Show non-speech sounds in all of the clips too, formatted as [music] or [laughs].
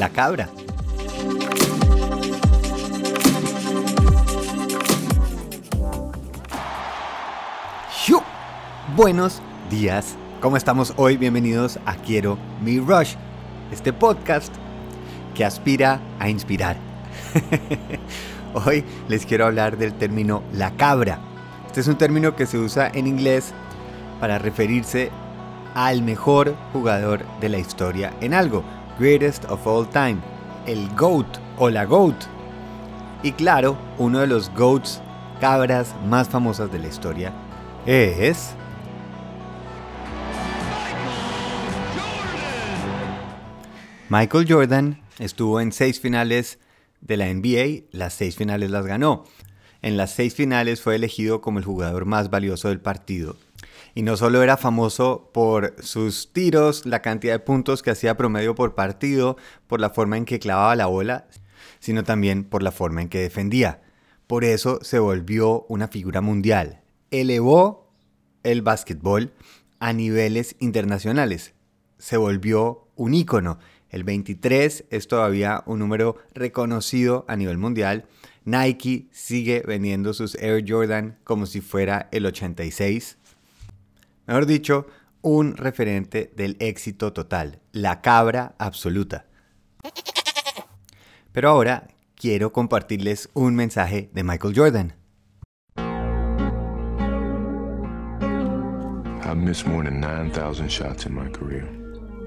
La cabra. Buenos días. ¿Cómo estamos hoy? Bienvenidos a Quiero Mi Rush, este podcast que aspira a inspirar. [laughs] hoy les quiero hablar del término la cabra. Este es un término que se usa en inglés para referirse al mejor jugador de la historia en algo, greatest of all time, el GOAT o la GOAT. Y claro, uno de los GOATs cabras más famosas de la historia es... Michael Jordan estuvo en seis finales de la NBA, las seis finales las ganó. En las seis finales fue elegido como el jugador más valioso del partido y no solo era famoso por sus tiros, la cantidad de puntos que hacía promedio por partido, por la forma en que clavaba la bola, sino también por la forma en que defendía. Por eso se volvió una figura mundial. Elevó el básquetbol a niveles internacionales. Se volvió un ícono. El 23 es todavía un número reconocido a nivel mundial. Nike sigue vendiendo sus Air Jordan como si fuera el 86 mejor dicho, un referente del éxito total, la cabra absoluta. Pero ahora quiero compartirles un mensaje de Michael Jordan.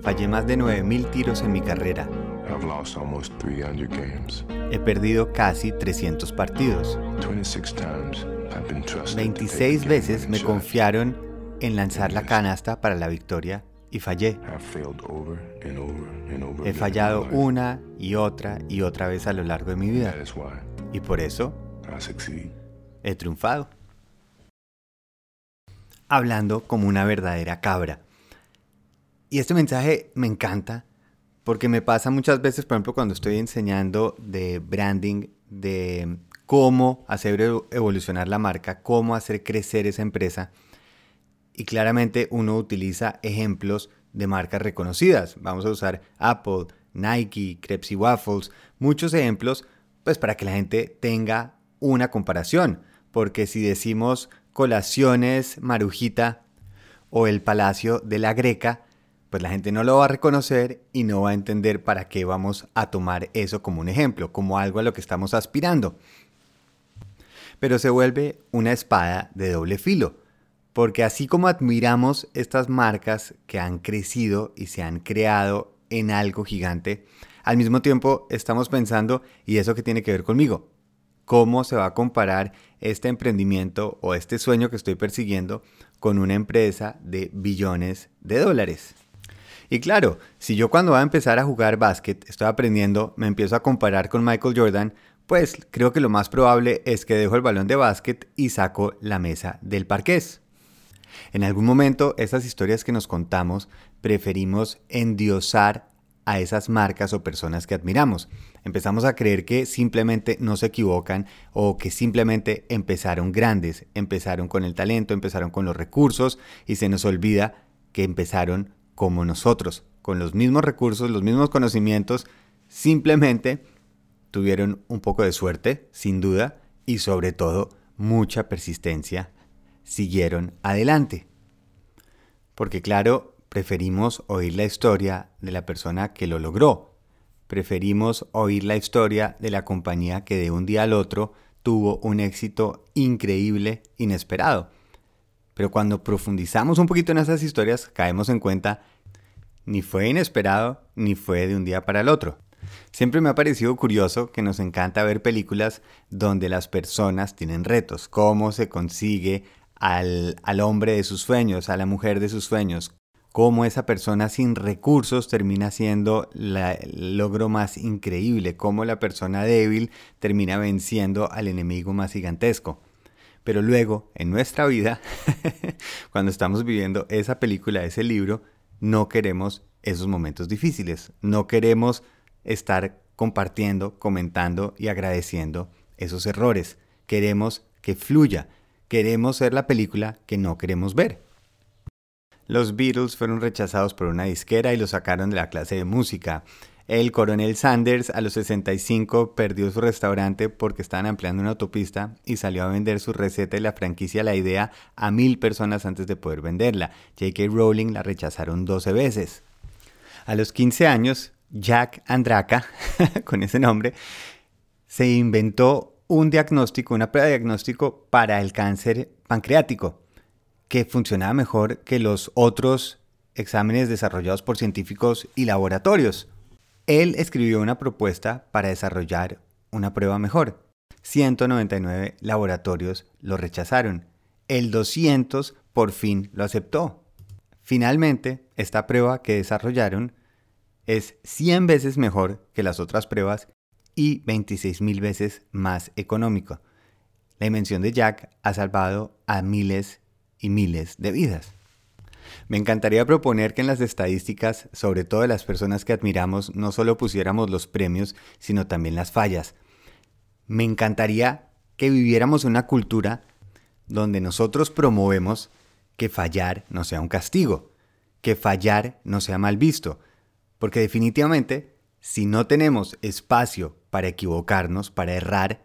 Fallé más de 9.000 tiros en mi carrera. He perdido casi 300 partidos. 26 veces me confiaron en lanzar la canasta para la victoria y fallé. He fallado una y otra y otra vez a lo largo de mi vida. Y por eso he triunfado. Hablando como una verdadera cabra. Y este mensaje me encanta porque me pasa muchas veces, por ejemplo, cuando estoy enseñando de branding, de cómo hacer evolucionar la marca, cómo hacer crecer esa empresa y claramente uno utiliza ejemplos de marcas reconocidas. Vamos a usar Apple, Nike, Crepes y Waffles, muchos ejemplos, pues para que la gente tenga una comparación. Porque si decimos colaciones Marujita o el Palacio de la Greca, pues la gente no lo va a reconocer y no va a entender para qué vamos a tomar eso como un ejemplo, como algo a lo que estamos aspirando. Pero se vuelve una espada de doble filo porque así como admiramos estas marcas que han crecido y se han creado en algo gigante, al mismo tiempo estamos pensando, ¿y eso qué tiene que ver conmigo? ¿Cómo se va a comparar este emprendimiento o este sueño que estoy persiguiendo con una empresa de billones de dólares? Y claro, si yo cuando voy a empezar a jugar básquet estoy aprendiendo, me empiezo a comparar con Michael Jordan, pues creo que lo más probable es que dejo el balón de básquet y saco la mesa del parqués. En algún momento, esas historias que nos contamos, preferimos endiosar a esas marcas o personas que admiramos. Empezamos a creer que simplemente no se equivocan o que simplemente empezaron grandes, empezaron con el talento, empezaron con los recursos y se nos olvida que empezaron como nosotros, con los mismos recursos, los mismos conocimientos, simplemente tuvieron un poco de suerte, sin duda, y sobre todo mucha persistencia siguieron adelante. Porque claro, preferimos oír la historia de la persona que lo logró. Preferimos oír la historia de la compañía que de un día al otro tuvo un éxito increíble, inesperado. Pero cuando profundizamos un poquito en esas historias, caemos en cuenta, ni fue inesperado, ni fue de un día para el otro. Siempre me ha parecido curioso que nos encanta ver películas donde las personas tienen retos, cómo se consigue al, hombre de sus sueños, a la mujer de sus sueños, cómo esa persona sin recursos termina siendo el logro más increíble, cómo la persona débil termina venciendo al enemigo más gigantesco. Pero luego, en nuestra vida, [laughs] cuando estamos viviendo esa película, ese libro, no queremos esos momentos difíciles, no queremos estar compartiendo, comentando y agradeciendo esos errores. Queremos que fluya, Queremos ser la película que no queremos ver. Los Beatles fueron rechazados por una disquera y lo sacaron de la clase de música. El coronel Sanders a los 65 perdió su restaurante porque estaban ampliando una autopista y salió a vender su receta y la franquicia La Idea a mil personas antes de poder venderla. J.K. Rowling la rechazaron 12 veces. A los 15 años, Jack Andraka, [laughs] con ese nombre, se inventó un diagnóstico, una prueba de diagnóstico para el cáncer pancreático, que funcionaba mejor que los otros exámenes desarrollados por científicos y laboratorios. Él escribió una propuesta para desarrollar una prueba mejor. 199 laboratorios lo rechazaron. El 200 por fin lo aceptó. Finalmente, esta prueba que desarrollaron es 100 veces mejor que las otras pruebas y 26 mil veces más económico. La invención de Jack ha salvado a miles y miles de vidas. Me encantaría proponer que en las estadísticas, sobre todo de las personas que admiramos, no solo pusiéramos los premios, sino también las fallas. Me encantaría que viviéramos una cultura donde nosotros promovemos que fallar no sea un castigo, que fallar no sea mal visto, porque definitivamente si no tenemos espacio para equivocarnos, para errar,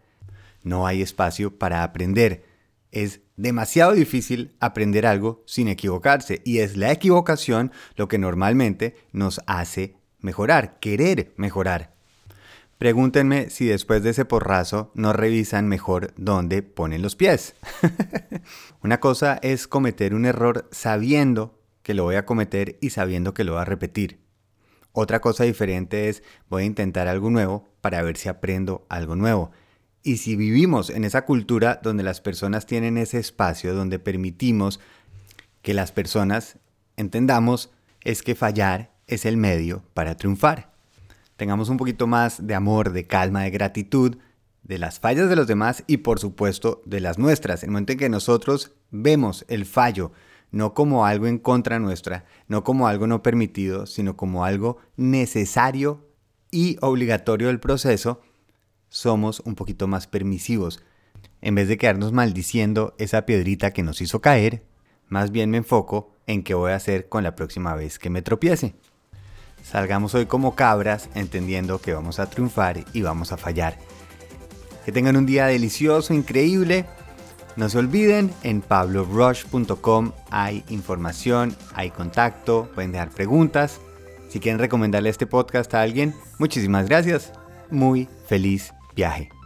no hay espacio para aprender. Es demasiado difícil aprender algo sin equivocarse y es la equivocación lo que normalmente nos hace mejorar, querer mejorar. Pregúntenme si después de ese porrazo no revisan mejor dónde ponen los pies. [laughs] Una cosa es cometer un error sabiendo que lo voy a cometer y sabiendo que lo voy a repetir. Otra cosa diferente es voy a intentar algo nuevo para ver si aprendo algo nuevo. Y si vivimos en esa cultura donde las personas tienen ese espacio, donde permitimos que las personas entendamos, es que fallar es el medio para triunfar. Tengamos un poquito más de amor, de calma, de gratitud, de las fallas de los demás y por supuesto de las nuestras. En el momento en que nosotros vemos el fallo no como algo en contra nuestra, no como algo no permitido, sino como algo necesario y obligatorio del proceso, somos un poquito más permisivos. En vez de quedarnos maldiciendo esa piedrita que nos hizo caer, más bien me enfoco en qué voy a hacer con la próxima vez que me tropiece. Salgamos hoy como cabras entendiendo que vamos a triunfar y vamos a fallar. Que tengan un día delicioso, increíble. No se olviden, en pablorush.com hay información, hay contacto, pueden dejar preguntas. Si quieren recomendarle este podcast a alguien, muchísimas gracias. Muy feliz viaje.